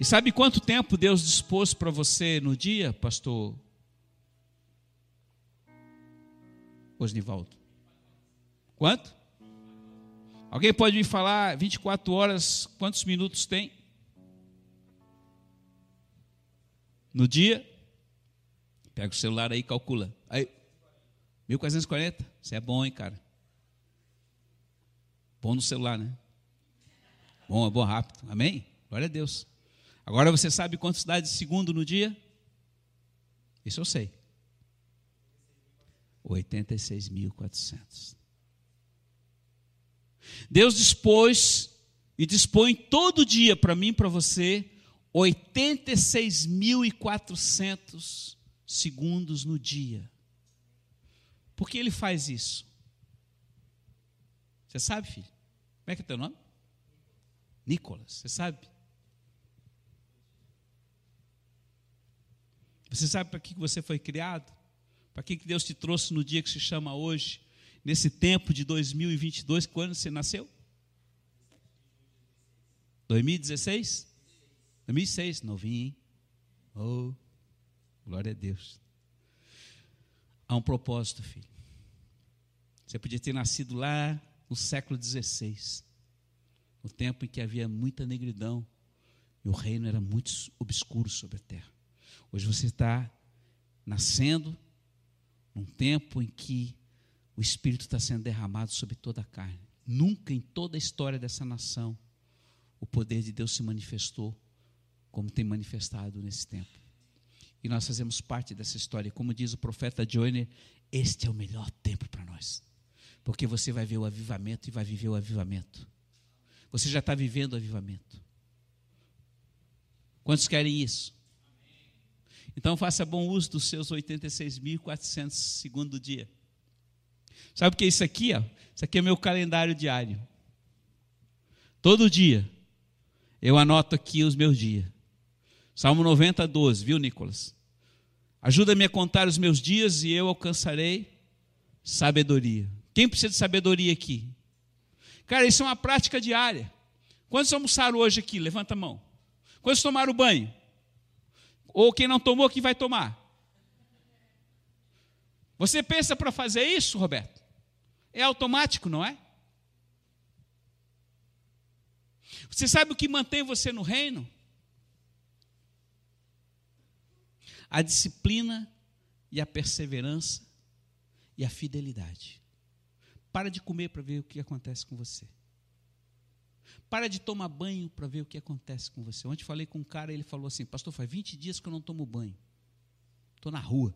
E sabe quanto tempo Deus dispôs para você no dia, pastor Osnivaldo? Quanto? Alguém pode me falar 24 horas, quantos minutos tem? No dia? Pega o celular aí e calcula. Aí, 1440? Isso é bom, hein, cara? Bom no celular, né? Bom, é bom rápido. Amém? Glória a Deus. Agora você sabe quantos dá de segundo no dia? Isso eu sei. 86.400. Deus dispôs e dispõe todo dia para mim e para você 86.400 segundos no dia. Por que ele faz isso? Você sabe, filho? Como é que é teu nome? Nicolas, você sabe? Você sabe para que você foi criado? Para que Deus te trouxe no dia que se chama hoje? Nesse tempo de 2022, quando você nasceu? 2016? 2006, novinho, hein? Oh, glória a Deus. Há um propósito, filho. Você podia ter nascido lá no século XVI, no tempo em que havia muita negridão e o reino era muito obscuro sobre a terra. Hoje você está nascendo num tempo em que o Espírito está sendo derramado sobre toda a carne. Nunca em toda a história dessa nação o poder de Deus se manifestou como tem manifestado nesse tempo. E nós fazemos parte dessa história. Como diz o profeta Joyner, este é o melhor tempo para nós. Porque você vai ver o avivamento e vai viver o avivamento. Você já está vivendo o avivamento. Quantos querem isso? Então faça bom uso dos seus 86.400 segundos do dia. Sabe o que é isso aqui? Ó? Isso aqui é meu calendário diário. Todo dia eu anoto aqui os meus dias. Salmo 90, 12, viu, Nicolas? Ajuda-me a contar os meus dias e eu alcançarei sabedoria. Quem precisa de sabedoria aqui? Cara, isso é uma prática diária. Quantos almoçaram hoje aqui? Levanta a mão. Quantos tomaram banho? Ou quem não tomou, que vai tomar? Você pensa para fazer isso, Roberto? É automático, não é? Você sabe o que mantém você no reino? A disciplina e a perseverança e a fidelidade. Para de comer para ver o que acontece com você. Para de tomar banho para ver o que acontece com você. Ontem falei com um cara, ele falou assim: Pastor, faz 20 dias que eu não tomo banho. Estou na rua.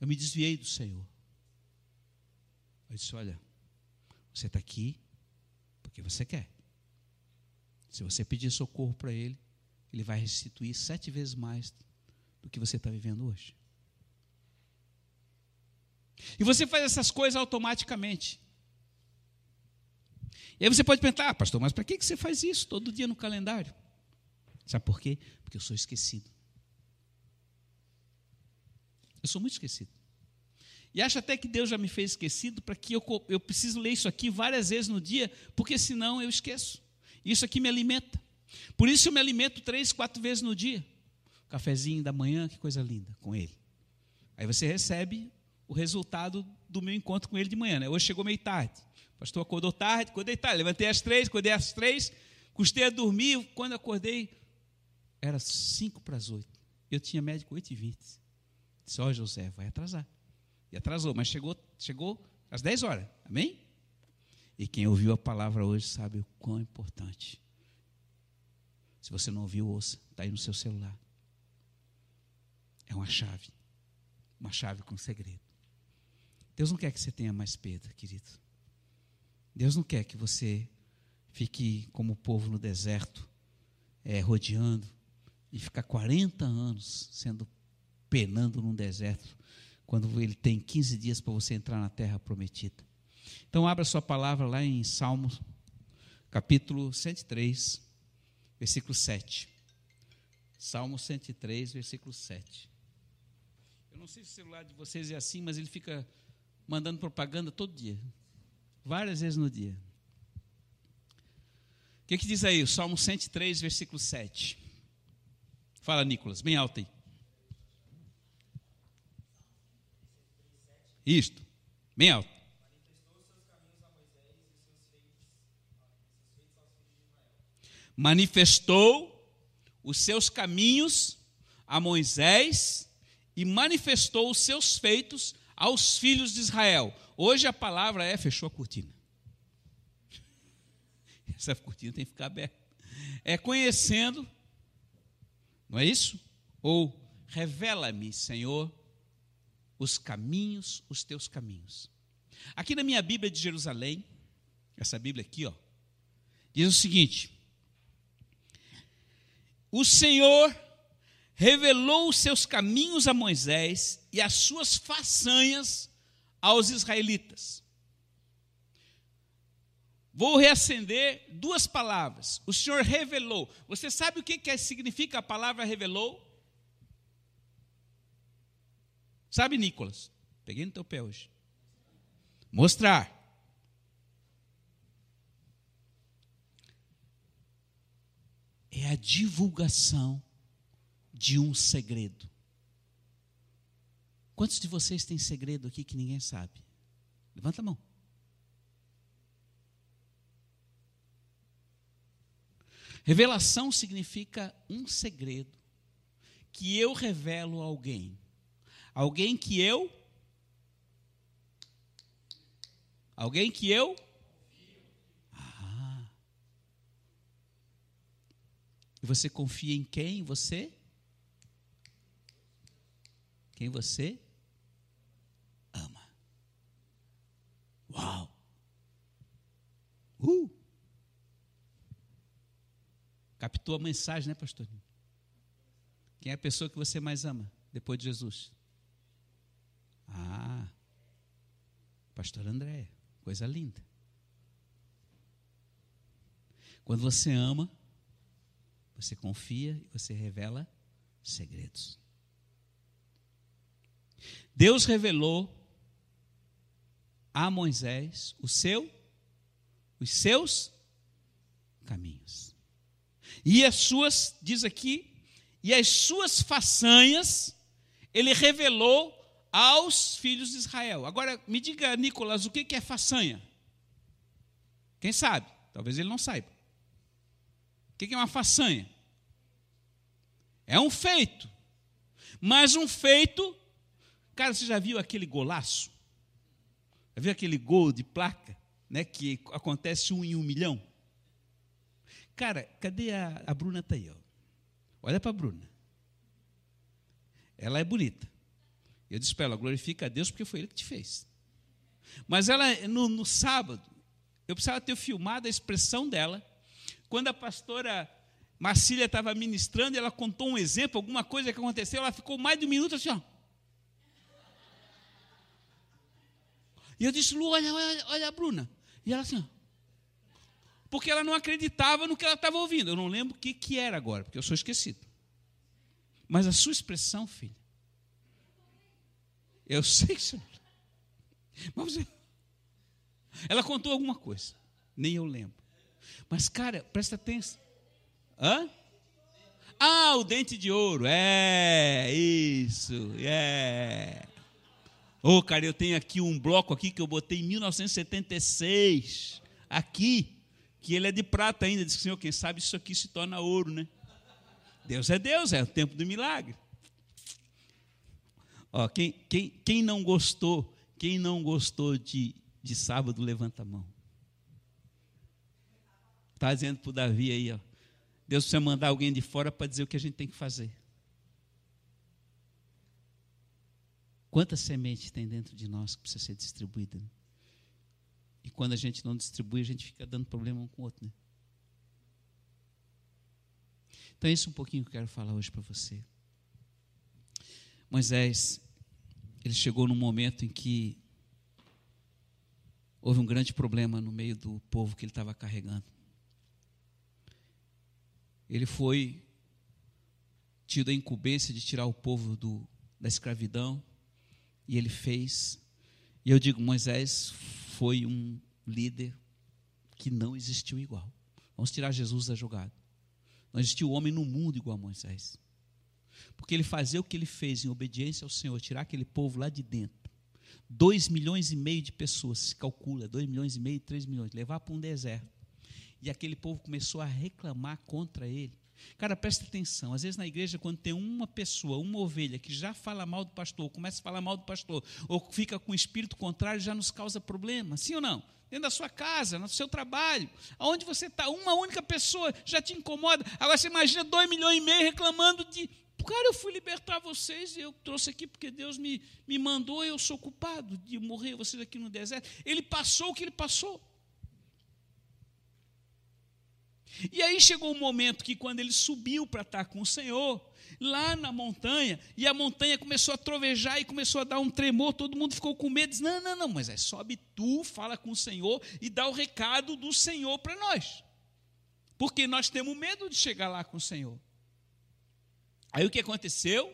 Eu me desviei do Senhor. Eu disse: Olha, você está aqui porque você quer. Se você pedir socorro para Ele, Ele vai restituir sete vezes mais do que você está vivendo hoje. E você faz essas coisas automaticamente. E aí você pode pensar, ah, pastor, mas para que você faz isso todo dia no calendário? Sabe por quê? Porque eu sou esquecido. Eu sou muito esquecido. E acho até que Deus já me fez esquecido para que eu, eu preciso ler isso aqui várias vezes no dia, porque senão eu esqueço. Isso aqui me alimenta. Por isso eu me alimento três, quatro vezes no dia. Cafezinho da manhã, que coisa linda, com ele. Aí você recebe o resultado do meu encontro com ele de manhã. Né? Hoje chegou meio tarde pastor acordou tarde, acordei tarde, levantei às três, acordei às três, custei a dormir, quando acordei, era cinco para as oito. Eu tinha médico oito e vinte. Disse, ó oh, José, vai atrasar. E atrasou, mas chegou, chegou às dez horas. Amém? E quem ouviu a palavra hoje sabe o quão importante. Se você não ouviu, ouça. Está aí no seu celular. É uma chave. Uma chave com segredo. Deus não quer que você tenha mais perda, querido. Deus não quer que você fique como o povo no deserto, é, rodeando, e ficar 40 anos sendo penando num deserto, quando ele tem 15 dias para você entrar na terra prometida. Então, abra sua palavra lá em Salmos, capítulo 103, versículo 7. Salmo 103, versículo 7. Eu não sei se o celular de vocês é assim, mas ele fica mandando propaganda todo dia várias vezes no dia. O que, que diz aí? O Salmo 103, versículo 7. Fala, Nicolas, bem alto aí. Isto, bem alto. Manifestou os seus caminhos a Moisés e manifestou os seus feitos aos filhos de Israel. Hoje a palavra é fechou a cortina. Essa cortina tem que ficar aberta. É conhecendo, não é isso? Ou revela-me, Senhor, os caminhos, os teus caminhos. Aqui na minha Bíblia de Jerusalém, essa Bíblia aqui, ó, diz o seguinte: O Senhor revelou os seus caminhos a Moisés e as suas façanhas aos israelitas. Vou reacender duas palavras. O Senhor revelou. Você sabe o que, que significa a palavra revelou? Sabe, Nicolas? Peguei no teu pé hoje. Mostrar. É a divulgação de um segredo. Quantos de vocês têm segredo aqui que ninguém sabe? Levanta a mão. Revelação significa um segredo que eu revelo a alguém. Alguém que eu. Alguém que eu. Ah. E você confia em quem? Você? Quem você ama. Uau! Uh! Captou a mensagem, né, pastor? Quem é a pessoa que você mais ama depois de Jesus? Ah, pastor André, coisa linda. Quando você ama, você confia e você revela segredos. Deus revelou a Moisés o seu os seus caminhos. E as suas, diz aqui, e as suas façanhas ele revelou aos filhos de Israel. Agora, me diga, Nicolas, o que é façanha? Quem sabe? Talvez ele não saiba. O que é uma façanha? É um feito. Mas um feito. Cara, você já viu aquele golaço? Já viu aquele gol de placa? Né, que acontece um em um milhão? Cara, cadê a, a Bruna? Está aí, ó. Olha para a Bruna. Ela é bonita. Eu disse para ela, glorifica a Deus porque foi Ele que te fez. Mas ela, no, no sábado, eu precisava ter filmado a expressão dela, quando a pastora Marcília estava ministrando, ela contou um exemplo, alguma coisa que aconteceu, ela ficou mais de um minuto assim, ó. E eu disse, Lu, olha, olha, olha a Bruna. E ela assim. Porque ela não acreditava no que ela estava ouvindo. Eu não lembro o que, que era agora, porque eu sou esquecido. Mas a sua expressão, filha, eu sei que você não. Ela contou alguma coisa. Nem eu lembro. Mas, cara, presta atenção. Hã? Ah, o dente de ouro. É, isso. É. Ô, oh, cara, eu tenho aqui um bloco aqui que eu botei em 1976. Aqui. Que ele é de prata ainda. Diz Senhor, quem sabe isso aqui se torna ouro, né? Deus é Deus, é o tempo do milagre. Ó, quem, quem, quem não gostou, quem não gostou de, de sábado, levanta a mão. Está dizendo para o Davi aí, ó. Deus precisa mandar alguém de fora para dizer o que a gente tem que fazer. Quanta semente tem dentro de nós que precisa ser distribuída? Né? E quando a gente não distribui, a gente fica dando problema um com o outro. Né? Então, é isso um pouquinho que eu quero falar hoje para você. Moisés, ele chegou num momento em que houve um grande problema no meio do povo que ele estava carregando. Ele foi tido a incumbência de tirar o povo do, da escravidão, e ele fez. E eu digo, Moisés foi um líder que não existiu igual. Vamos tirar Jesus da jogada. Não existiu homem no mundo igual a Moisés. Porque ele fazia o que ele fez em obediência ao Senhor, tirar aquele povo lá de dentro. Dois milhões e meio de pessoas, se calcula, dois milhões e meio, três milhões, levar para um deserto. E aquele povo começou a reclamar contra ele. Cara, presta atenção. Às vezes na igreja, quando tem uma pessoa, uma ovelha, que já fala mal do pastor, começa a falar mal do pastor, ou fica com o espírito contrário, já nos causa problema. Sim ou não? Dentro da sua casa, no seu trabalho, aonde você está, uma única pessoa já te incomoda. Agora você imagina dois milhões e meio reclamando de. Cara, eu fui libertar vocês eu trouxe aqui porque Deus me, me mandou, eu sou culpado de morrer vocês aqui no deserto. Ele passou o que ele passou. E aí chegou o um momento que, quando ele subiu para estar com o Senhor, lá na montanha, e a montanha começou a trovejar e começou a dar um tremor, todo mundo ficou com medo, disse, não, não, não, mas é sobe tu, fala com o Senhor e dá o recado do Senhor para nós. Porque nós temos medo de chegar lá com o Senhor. Aí o que aconteceu?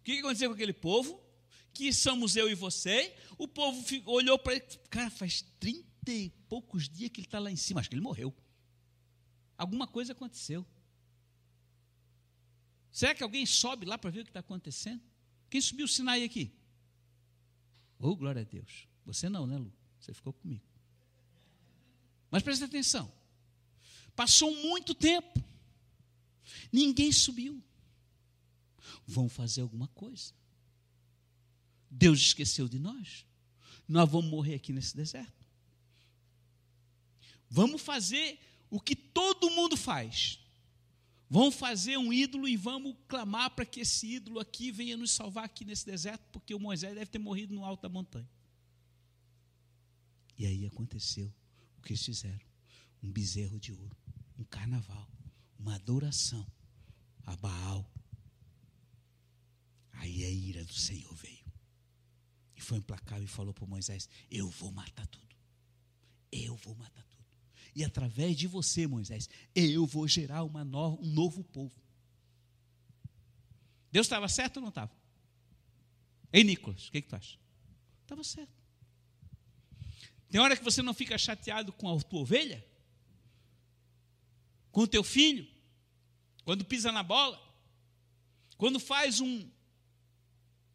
O que aconteceu com aquele povo? Que somos eu e você. O povo olhou para ele, cara, faz trinta e poucos dias que ele está lá em cima, acho que ele morreu. Alguma coisa aconteceu. Será que alguém sobe lá para ver o que está acontecendo? Quem subiu o Sinai aqui? Oh, glória a Deus. Você não, né, Lu? Você ficou comigo. Mas presta atenção. Passou muito tempo. Ninguém subiu. Vão fazer alguma coisa. Deus esqueceu de nós. Nós vamos morrer aqui nesse deserto. Vamos fazer o que todo mundo faz. Vamos fazer um ídolo e vamos clamar para que esse ídolo aqui venha nos salvar aqui nesse deserto, porque o Moisés deve ter morrido no alto da montanha. E aí aconteceu o que eles fizeram: um bezerro de ouro, um carnaval, uma adoração a Baal. Aí a ira do Senhor veio. E foi implacável e falou para Moisés: Eu vou matar tudo. Eu vou matar tudo. E através de você, Moisés, eu vou gerar no, um novo povo. Deus estava certo ou não estava? Ei, Nicolas, o que, que tu acha? Estava certo. Tem hora que você não fica chateado com a tua ovelha? Com o teu filho? Quando pisa na bola? Quando faz um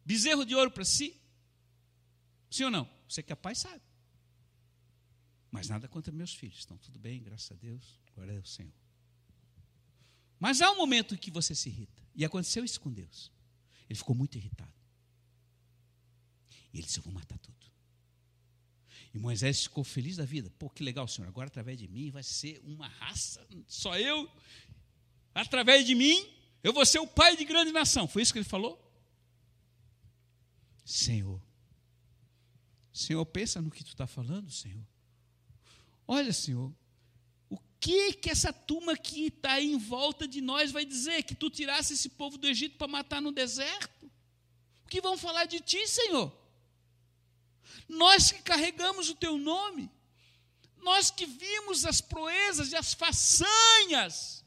bezerro de ouro para si? Sim ou não? Você que é pai sabe. Mas nada contra meus filhos, estão tudo bem, graças a Deus, glória ao Senhor. Mas há um momento em que você se irrita. E aconteceu isso com Deus. Ele ficou muito irritado. E ele disse: Eu vou matar tudo. E Moisés ficou feliz da vida. Pô, que legal, Senhor. Agora, através de mim, vai ser uma raça. Só eu. Através de mim, eu vou ser o pai de grande nação. Foi isso que ele falou? Senhor. Senhor, pensa no que tu está falando, Senhor. Olha, Senhor, o que que essa turma que está em volta de nós vai dizer? Que tu tirasse esse povo do Egito para matar no deserto? O que vão falar de ti, Senhor? Nós que carregamos o teu nome, nós que vimos as proezas e as façanhas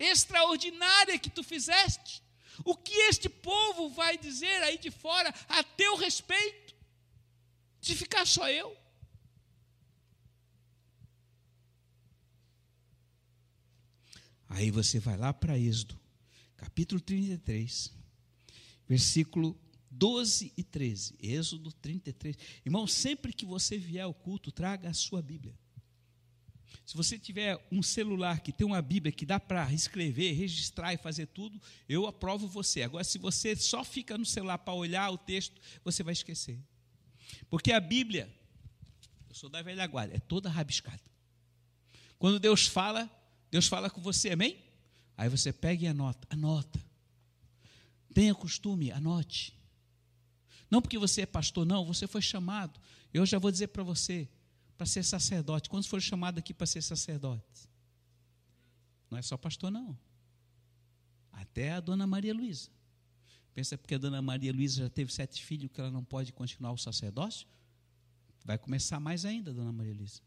extraordinárias que tu fizeste, o que este povo vai dizer aí de fora a teu respeito? Se ficar só eu? Aí você vai lá para Êxodo, capítulo 33, versículo 12 e 13. Êxodo 33. Irmão, sempre que você vier ao culto, traga a sua Bíblia. Se você tiver um celular que tem uma Bíblia que dá para escrever, registrar e fazer tudo, eu aprovo você. Agora, se você só fica no celular para olhar o texto, você vai esquecer. Porque a Bíblia, eu sou da velha guarda, é toda rabiscada. Quando Deus fala, Deus fala com você, amém? Aí você pega e anota, anota. Tenha costume, anote. Não porque você é pastor, não, você foi chamado. Eu já vou dizer para você, para ser sacerdote. Quando for chamado aqui para ser sacerdote? Não é só pastor, não. Até a dona Maria Luísa. Pensa porque a dona Maria Luísa já teve sete filhos que ela não pode continuar o sacerdócio? Vai começar mais ainda, dona Maria Luísa.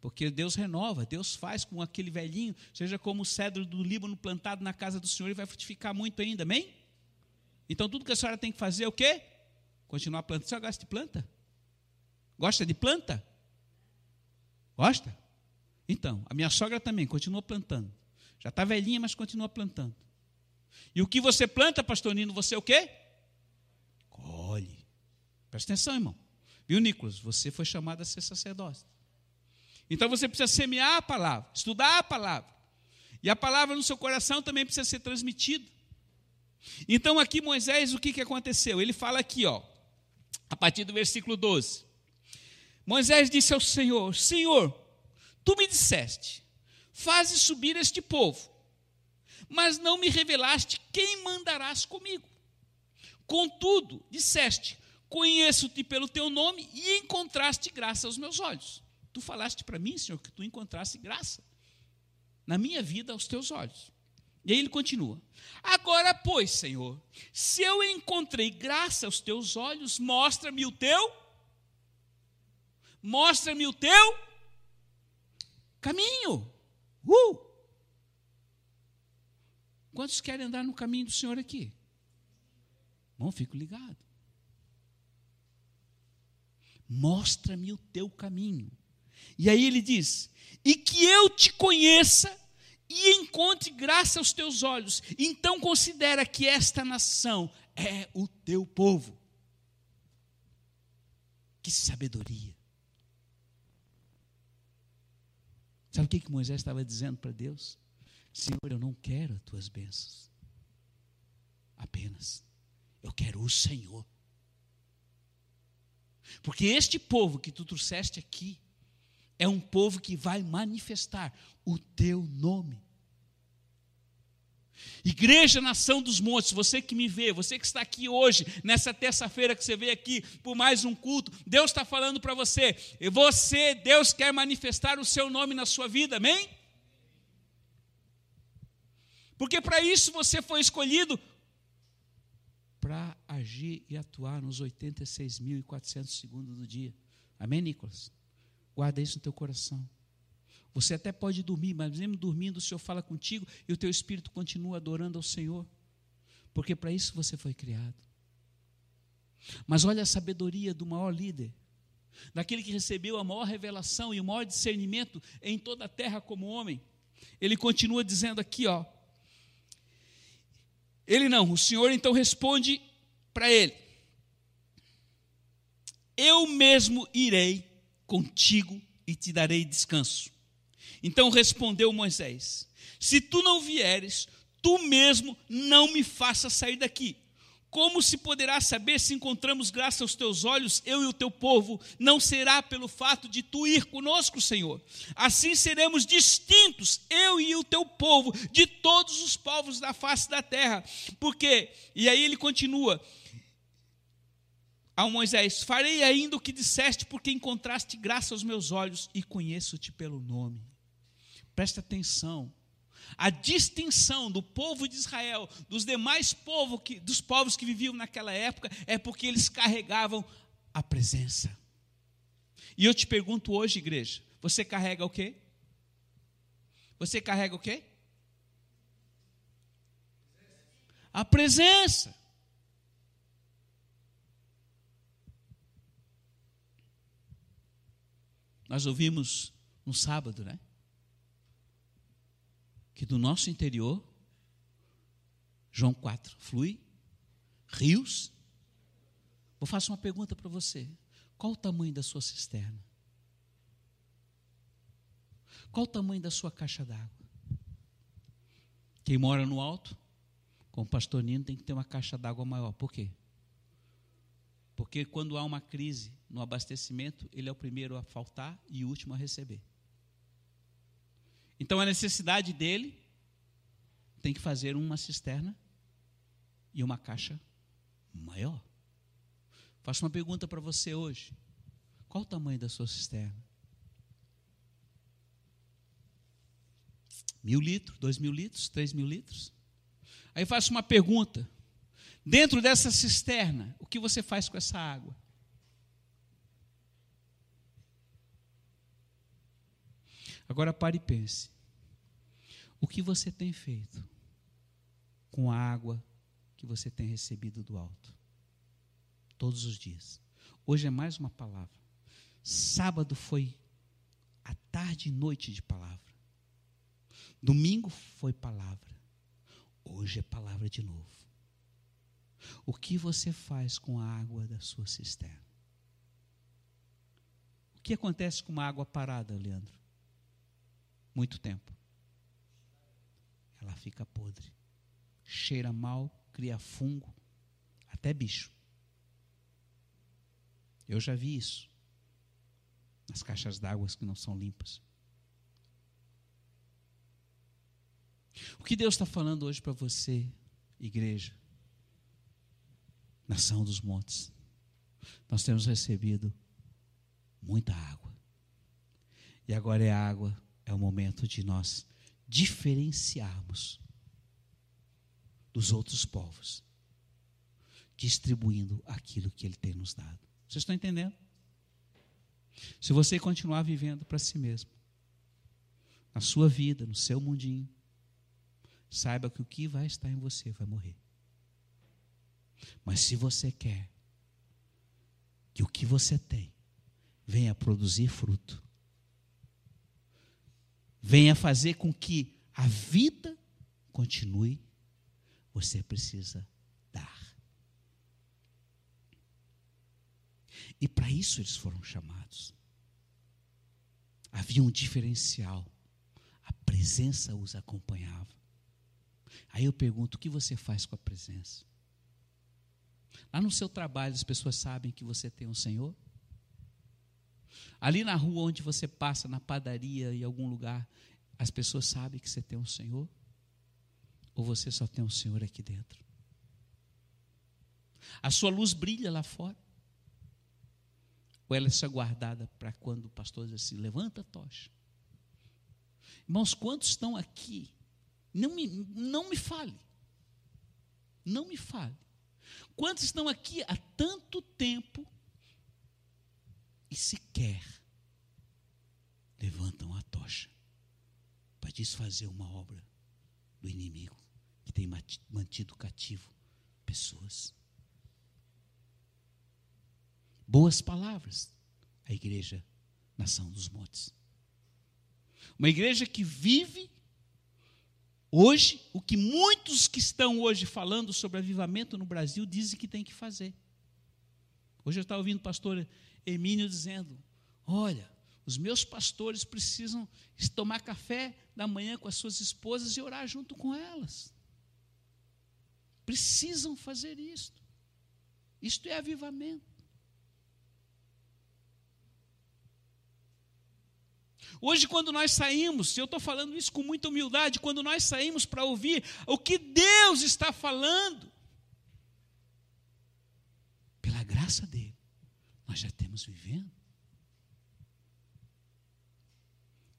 Porque Deus renova, Deus faz com aquele velhinho, seja como o cedro do Líbano plantado na casa do Senhor, e vai frutificar muito ainda, amém? Então tudo que a senhora tem que fazer é o quê? Continuar plantando. A senhora gosta de planta? Gosta de planta? Gosta? Então, a minha sogra também continua plantando. Já está velhinha, mas continua plantando. E o que você planta, pastor Nino, você o quê? Colhe. Presta atenção, irmão. Viu, Nicolas? Você foi chamado a ser sacerdote. Então você precisa semear a palavra, estudar a palavra. E a palavra no seu coração também precisa ser transmitida. Então aqui Moisés, o que, que aconteceu? Ele fala aqui, ó, a partir do versículo 12. Moisés disse ao Senhor: Senhor, tu me disseste, faze subir este povo, mas não me revelaste quem mandarás comigo. Contudo, disseste: Conheço-te pelo teu nome e encontraste graça aos meus olhos. Tu falaste para mim, Senhor, que tu encontraste graça na minha vida aos teus olhos. E aí ele continua: Agora, pois, Senhor, se eu encontrei graça aos teus olhos, mostra-me o teu, mostra-me o teu caminho. Uh! Quantos querem andar no caminho do Senhor aqui? Bom, fico ligado. Mostra-me o teu caminho. E aí ele diz: E que eu te conheça e encontre graça aos teus olhos. Então considera que esta nação é o teu povo. Que sabedoria. Sabe o que, que Moisés estava dizendo para Deus? Senhor, eu não quero as tuas bênçãos. Apenas. Eu quero o Senhor. Porque este povo que tu trouxeste aqui, é um povo que vai manifestar o teu nome. Igreja Nação dos Montes, você que me vê, você que está aqui hoje, nessa terça-feira que você veio aqui por mais um culto, Deus está falando para você, você, Deus quer manifestar o seu nome na sua vida, amém? Porque para isso você foi escolhido para agir e atuar nos 86.400 segundos do dia. Amém, Nicolas? Guarda isso no teu coração. Você até pode dormir, mas mesmo dormindo, o Senhor fala contigo e o teu espírito continua adorando ao Senhor. Porque para isso você foi criado. Mas olha a sabedoria do maior líder, daquele que recebeu a maior revelação e o maior discernimento em toda a terra como homem. Ele continua dizendo aqui, ó. Ele não, o Senhor então responde para ele: Eu mesmo irei contigo e te darei descanso. Então respondeu Moisés: Se tu não vieres, tu mesmo não me faças sair daqui. Como se poderá saber se encontramos graça aos teus olhos, eu e o teu povo? Não será pelo fato de tu ir conosco, Senhor. Assim seremos distintos, eu e o teu povo, de todos os povos da face da terra. Porque, e aí ele continua: ao Moisés: Farei ainda o que disseste, porque encontraste graça aos meus olhos e conheço-te pelo nome. Presta atenção. A distinção do povo de Israel dos demais povos que, dos povos que viviam naquela época é porque eles carregavam a presença. E eu te pergunto hoje, igreja, você carrega o quê? Você carrega o quê? A presença. Nós ouvimos no sábado, né? Que do nosso interior, João 4, flui rios. Vou fazer uma pergunta para você. Qual o tamanho da sua cisterna? Qual o tamanho da sua caixa d'água? Quem mora no alto, com o pastor Nino, tem que ter uma caixa d'água maior. Por quê? Porque quando há uma crise no abastecimento, ele é o primeiro a faltar e o último a receber. Então a necessidade dele tem que fazer uma cisterna e uma caixa maior. Faço uma pergunta para você hoje. Qual o tamanho da sua cisterna? Mil litros, dois mil litros, três mil litros? Aí faço uma pergunta. Dentro dessa cisterna, o que você faz com essa água? Agora pare e pense. O que você tem feito com a água que você tem recebido do alto? Todos os dias. Hoje é mais uma palavra. Sábado foi a tarde e noite de palavra. Domingo foi palavra. Hoje é palavra de novo. O que você faz com a água da sua cisterna? O que acontece com uma água parada, Leandro? Muito tempo. Ela fica podre. Cheira mal, cria fungo, até bicho. Eu já vi isso nas caixas d'água que não são limpas. O que Deus está falando hoje para você, igreja, nação dos montes? Nós temos recebido muita água. E agora é água, é o momento de nós diferenciarmos dos outros povos, distribuindo aquilo que Ele tem nos dado. Vocês estão entendendo? Se você continuar vivendo para si mesmo, na sua vida, no seu mundinho, saiba que o que vai estar em você vai morrer. Mas se você quer que o que você tem venha produzir fruto, venha fazer com que a vida continue, você precisa dar. E para isso eles foram chamados. Havia um diferencial. A presença os acompanhava. Aí eu pergunto: o que você faz com a presença? Lá no seu trabalho, as pessoas sabem que você tem um Senhor? Ali na rua onde você passa, na padaria, em algum lugar, as pessoas sabem que você tem um Senhor? Ou você só tem um Senhor aqui dentro? A sua luz brilha lá fora? Ou ela é guardada para quando o pastor diz assim: levanta a tocha. Irmãos, quantos estão aqui? Não me, não me fale. Não me fale. Quantos estão aqui há tanto tempo e sequer levantam a tocha para desfazer uma obra do inimigo que tem mantido cativo pessoas? boas palavras. A igreja Nação dos Montes. Uma igreja que vive hoje o que muitos que estão hoje falando sobre avivamento no Brasil dizem que tem que fazer. Hoje eu estava ouvindo pastor Emílio dizendo: Olha, os meus pastores precisam tomar café da manhã com as suas esposas e orar junto com elas. Precisam fazer isto. Isto é avivamento. Hoje, quando nós saímos, eu estou falando isso com muita humildade, quando nós saímos para ouvir o que Deus está falando, pela graça dele, nós já temos vivendo.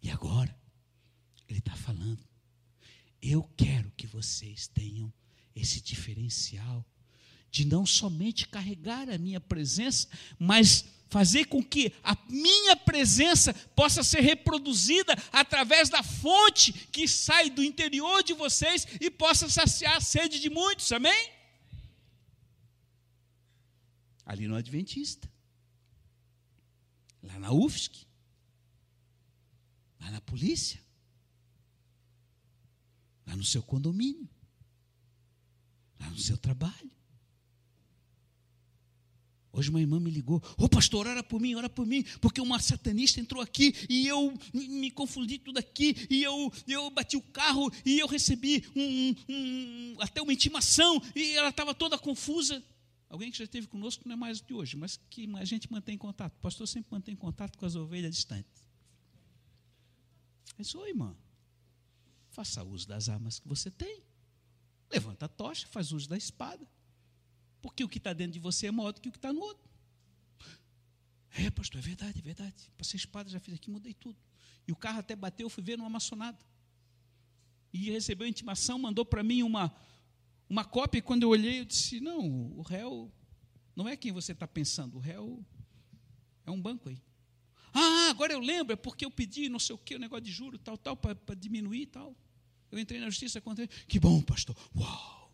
E agora, ele está falando, eu quero que vocês tenham esse diferencial de não somente carregar a minha presença, mas fazer com que a minha presença possa ser reproduzida através da fonte que sai do interior de vocês e possa saciar a sede de muitos, amém? Ali no Adventista, lá na UFSC, lá na polícia, lá no seu condomínio, lá no seu trabalho. Hoje uma irmã me ligou, ô oh, pastor, ora por mim, ora por mim, porque uma satanista entrou aqui e eu me confundi tudo aqui, e eu, eu bati o carro e eu recebi um, um, até uma intimação, e ela estava toda confusa. Alguém que já esteve conosco não é mais de hoje, mas que a gente mantém contato. O pastor sempre mantém contato com as ovelhas distantes. Eu disse, oi irmã, faça uso das armas que você tem. Levanta a tocha, faz uso da espada. Porque o que está dentro de você é maior do que o que está no outro. É, pastor, é verdade, é verdade. Passei espada, já fiz aqui, mudei tudo. E o carro até bateu, fui ver numa maçonada. E recebeu a intimação, mandou para mim uma, uma cópia, e quando eu olhei, eu disse, não, o réu não é quem você está pensando, o réu é um banco aí. Ah, agora eu lembro, é porque eu pedi não sei o que, o negócio de juro, tal, tal, para diminuir tal. Eu entrei na justiça contra ele. Que bom, pastor. Uau!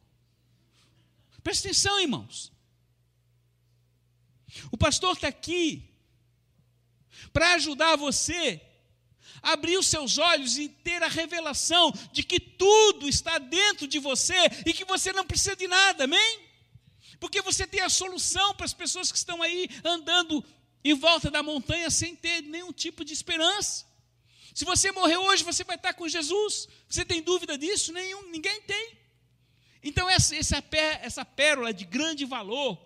Presta atenção, irmãos. O pastor está aqui para ajudar você abrir os seus olhos e ter a revelação de que tudo está dentro de você e que você não precisa de nada, amém? Porque você tem a solução para as pessoas que estão aí andando em volta da montanha sem ter nenhum tipo de esperança. Se você morrer hoje, você vai estar com Jesus. Você tem dúvida disso? Nenhum, ninguém tem. Então, essa, essa, pérola de grande valor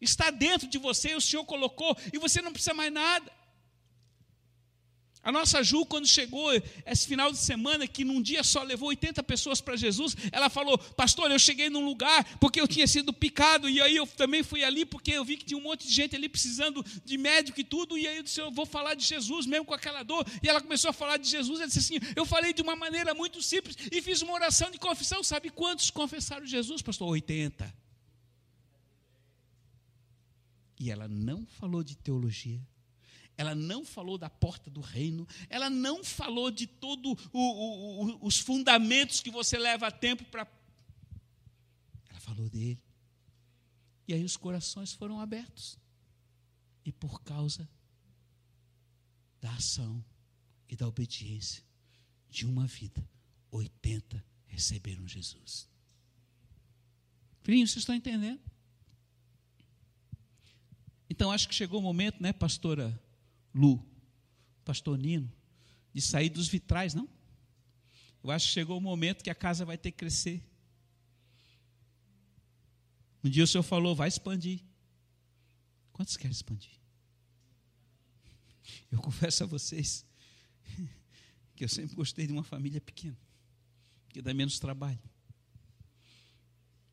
está dentro de você, o Senhor colocou, e você não precisa mais nada. A nossa Ju, quando chegou esse final de semana, que num dia só levou 80 pessoas para Jesus, ela falou: Pastor, eu cheguei num lugar porque eu tinha sido picado, e aí eu também fui ali porque eu vi que tinha um monte de gente ali precisando de médico e tudo, e aí eu disse: Eu vou falar de Jesus mesmo com aquela dor. E ela começou a falar de Jesus, ela disse assim: Eu falei de uma maneira muito simples e fiz uma oração de confissão. Sabe quantos confessaram Jesus, pastor? 80. E ela não falou de teologia ela não falou da porta do reino, ela não falou de todos os fundamentos que você leva tempo para. Ela falou dele. E aí os corações foram abertos. E por causa da ação e da obediência de uma vida, 80 receberam Jesus. Filhinho, vocês estão entendendo? Então acho que chegou o momento, né, pastora Lu, pastor Nino, de sair dos vitrais, não? Eu acho que chegou o momento que a casa vai ter que crescer. Um dia o senhor falou, vai expandir. Quantos querem expandir? Eu confesso a vocês que eu sempre gostei de uma família pequena, que dá menos trabalho.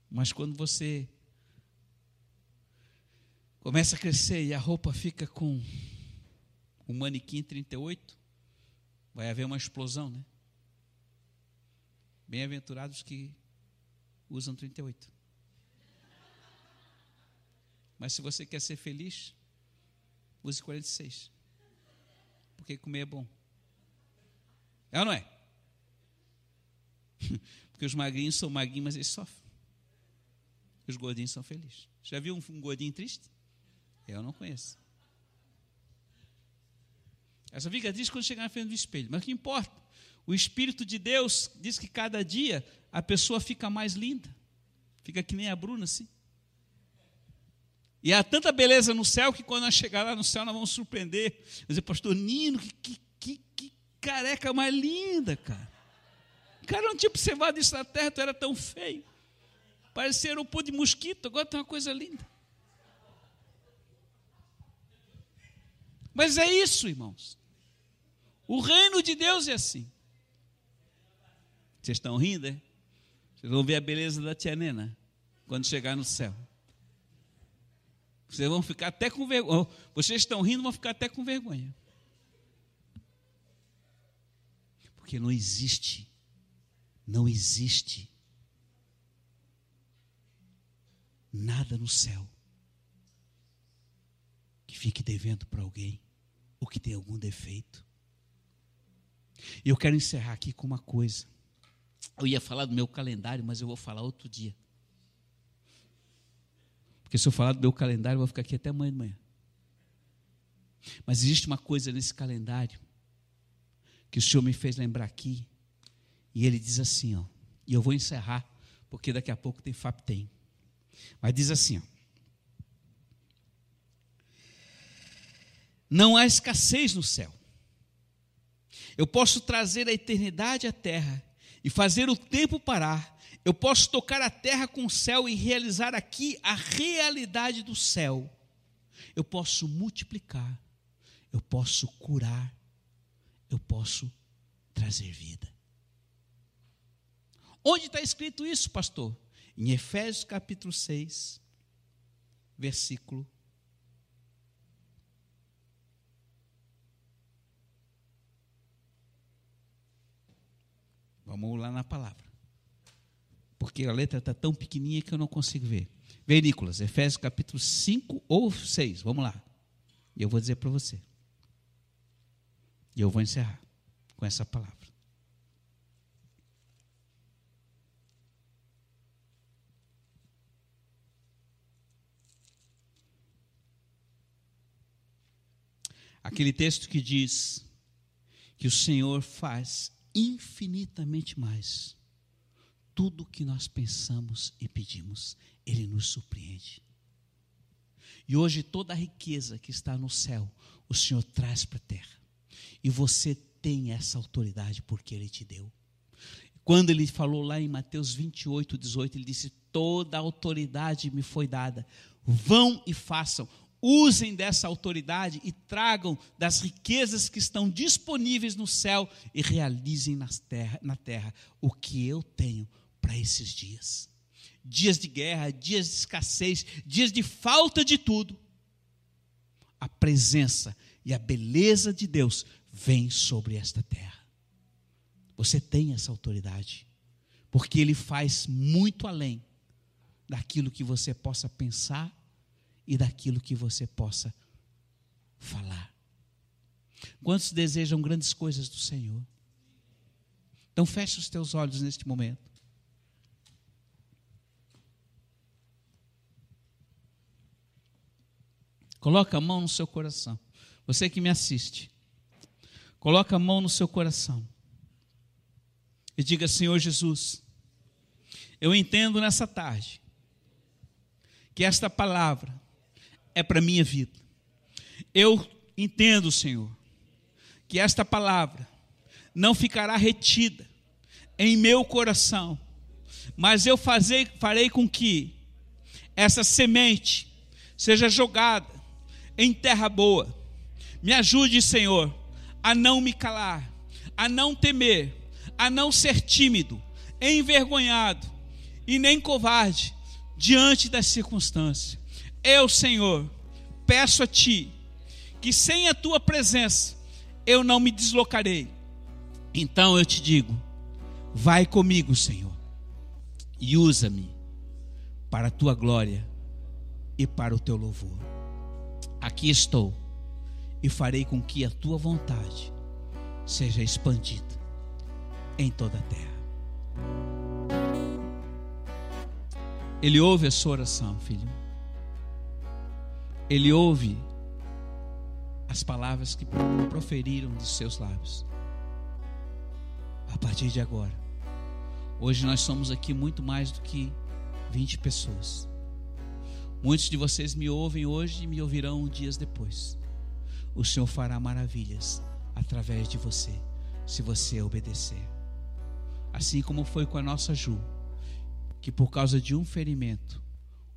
Mas quando você começa a crescer e a roupa fica com um manequim 38, vai haver uma explosão, né? Bem-aventurados que usam 38. Mas se você quer ser feliz, use 46. Porque comer é bom. É ou não é? Porque os magrinhos são magrinhos, mas eles sofrem. Os gordinhos são felizes. Já viu um, um gordinho triste? Eu não conheço. Essa fica triste quando chegar na frente do espelho. Mas que importa? O Espírito de Deus diz que cada dia a pessoa fica mais linda. Fica que nem a Bruna, assim. E há tanta beleza no céu que quando nós chegar lá no céu nós vamos surpreender. Dizer, pastor Nino, que, que, que, que careca mais linda, cara. Cara não tinha observado isso na terra, tu era tão feio. Parecia um pô de mosquito, agora tem uma coisa linda. Mas é isso, irmãos. O reino de Deus é assim. Vocês estão rindo, é? Vocês vão ver a beleza da tia Nena quando chegar no céu. Vocês vão ficar até com vergonha. Vocês estão rindo, vão ficar até com vergonha. Porque não existe, não existe nada no céu que fique devendo para alguém ou que tem algum defeito. E eu quero encerrar aqui com uma coisa. Eu ia falar do meu calendário, mas eu vou falar outro dia. Porque se eu falar do meu calendário, eu vou ficar aqui até amanhã de manhã. Mas existe uma coisa nesse calendário que o Senhor me fez lembrar aqui. E ele diz assim, ó. E eu vou encerrar, porque daqui a pouco tem FAPTEM. Mas diz assim, ó. Não há escassez no céu. Eu posso trazer a eternidade à terra e fazer o tempo parar. Eu posso tocar a terra com o céu e realizar aqui a realidade do céu. Eu posso multiplicar. Eu posso curar. Eu posso trazer vida. Onde está escrito isso, pastor? Em Efésios capítulo 6, versículo Vamos lá na palavra. Porque a letra está tão pequenininha que eu não consigo ver. Vem, Nicolas, Efésios capítulo 5 ou 6. Vamos lá. Eu vou dizer para você. E eu vou encerrar com essa palavra. Aquele texto que diz que o Senhor faz infinitamente mais. Tudo que nós pensamos e pedimos, Ele nos surpreende. E hoje toda a riqueza que está no céu, o Senhor traz para a terra. E você tem essa autoridade porque Ele te deu. Quando ele falou lá em Mateus 28, 18, ele disse: Toda autoridade me foi dada. Vão e façam. Usem dessa autoridade e tragam das riquezas que estão disponíveis no céu e realizem na terra, na terra o que eu tenho para esses dias. Dias de guerra, dias de escassez, dias de falta de tudo. A presença e a beleza de Deus vem sobre esta terra. Você tem essa autoridade, porque Ele faz muito além daquilo que você possa pensar e daquilo que você possa falar. Quantos desejam grandes coisas do Senhor? Então feche os teus olhos neste momento. Coloca a mão no seu coração. Você que me assiste. Coloca a mão no seu coração e diga: Senhor Jesus, eu entendo nessa tarde que esta palavra é para a minha vida. Eu entendo, Senhor, que esta palavra não ficará retida em meu coração, mas eu farei com que essa semente seja jogada em terra boa. Me ajude, Senhor, a não me calar, a não temer, a não ser tímido, envergonhado e nem covarde diante das circunstâncias. Eu, Senhor, peço a Ti que sem a Tua presença eu não me deslocarei. Então eu te digo: vai comigo, Senhor, e usa-me para a Tua glória e para o Teu louvor. Aqui estou e farei com que a Tua vontade seja expandida em toda a terra. Ele ouve a sua oração, filho. Ele ouve as palavras que proferiram de seus lábios. A partir de agora, hoje nós somos aqui muito mais do que 20 pessoas. Muitos de vocês me ouvem hoje e me ouvirão dias depois. O Senhor fará maravilhas através de você, se você obedecer. Assim como foi com a nossa Ju, que por causa de um ferimento,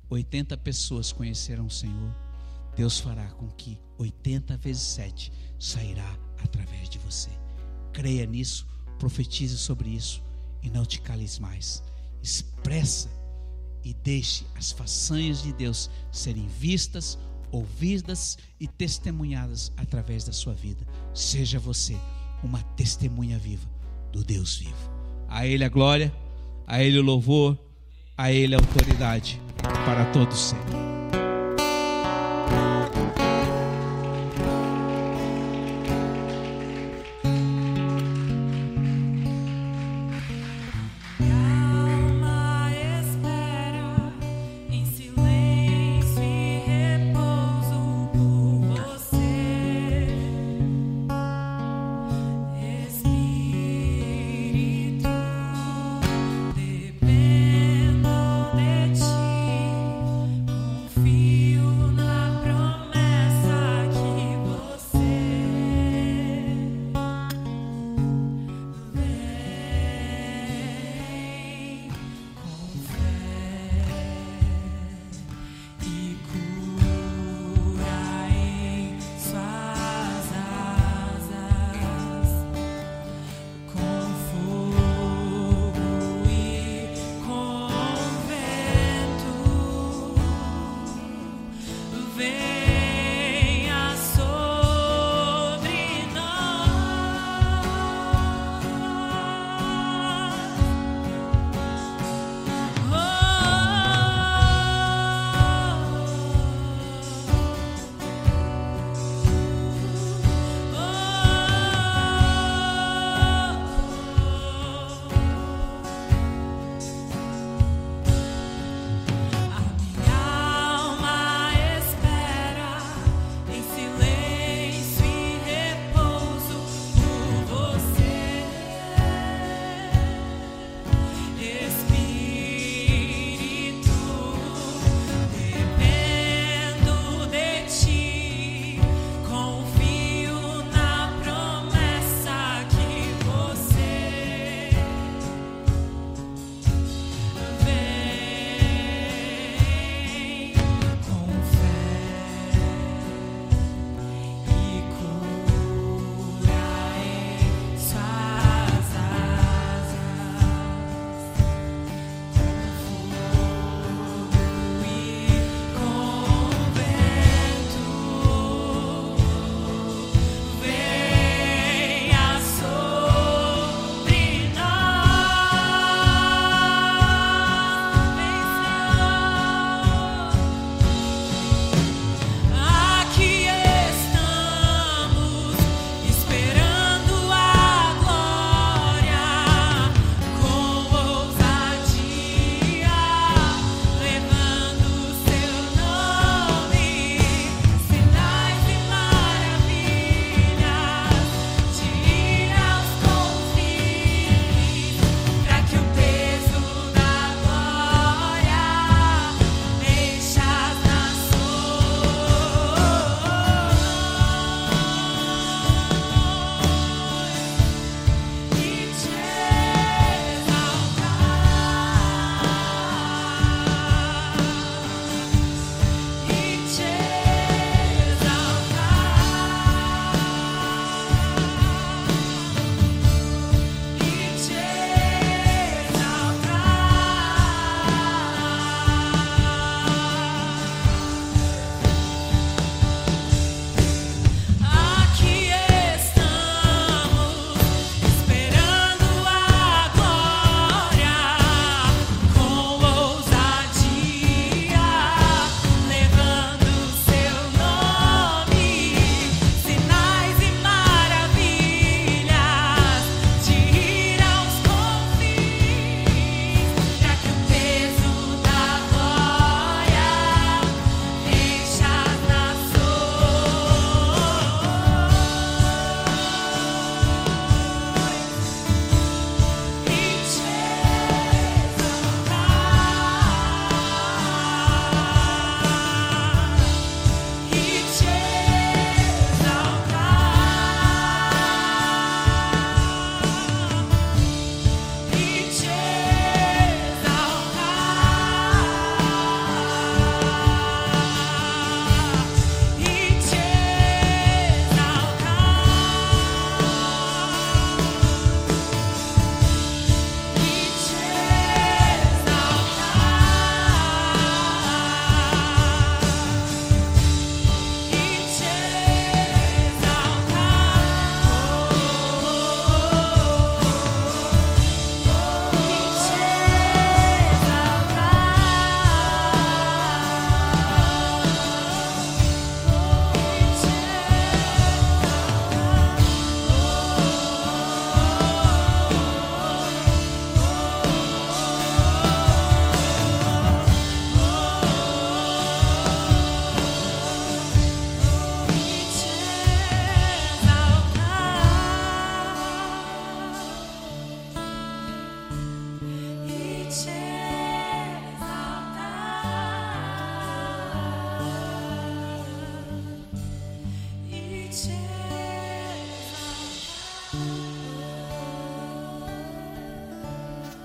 80 pessoas conheceram o Senhor. Deus fará com que 80 vezes 7 sairá através de você. Creia nisso, profetize sobre isso e não te cales mais. Expressa e deixe as façanhas de Deus serem vistas, ouvidas e testemunhadas através da sua vida. Seja você uma testemunha viva do Deus vivo. A Ele a glória, a Ele o louvor, a Ele a autoridade para todos sempre.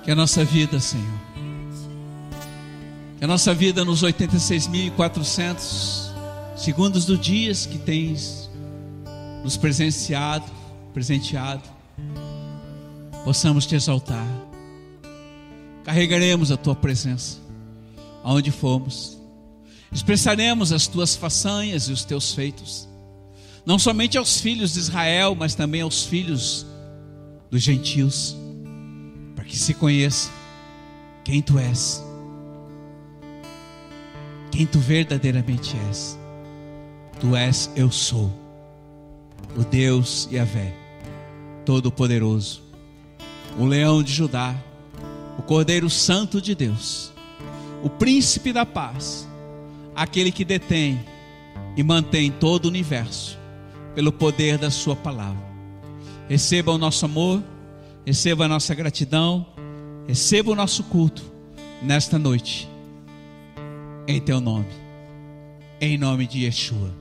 Que a nossa vida, Senhor, que a nossa vida nos 86.400 segundos do dias que tens nos presenciado, presenteado, possamos te exaltar. Carregaremos a tua presença aonde fomos. Expressaremos as tuas façanhas e os teus feitos, não somente aos filhos de Israel, mas também aos filhos dos gentios, para que se conheça quem tu és, quem tu verdadeiramente és. Tu és, eu sou, o Deus Yahvé, Todo-Poderoso, o Leão de Judá, o Cordeiro Santo de Deus, o Príncipe da Paz, aquele que detém e mantém todo o universo pelo poder da Sua palavra. Receba o nosso amor, receba a nossa gratidão, receba o nosso culto nesta noite, em Teu nome, em nome de Yeshua.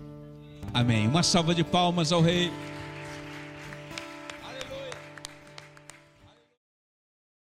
Amém. Uma salva de palmas ao Rei.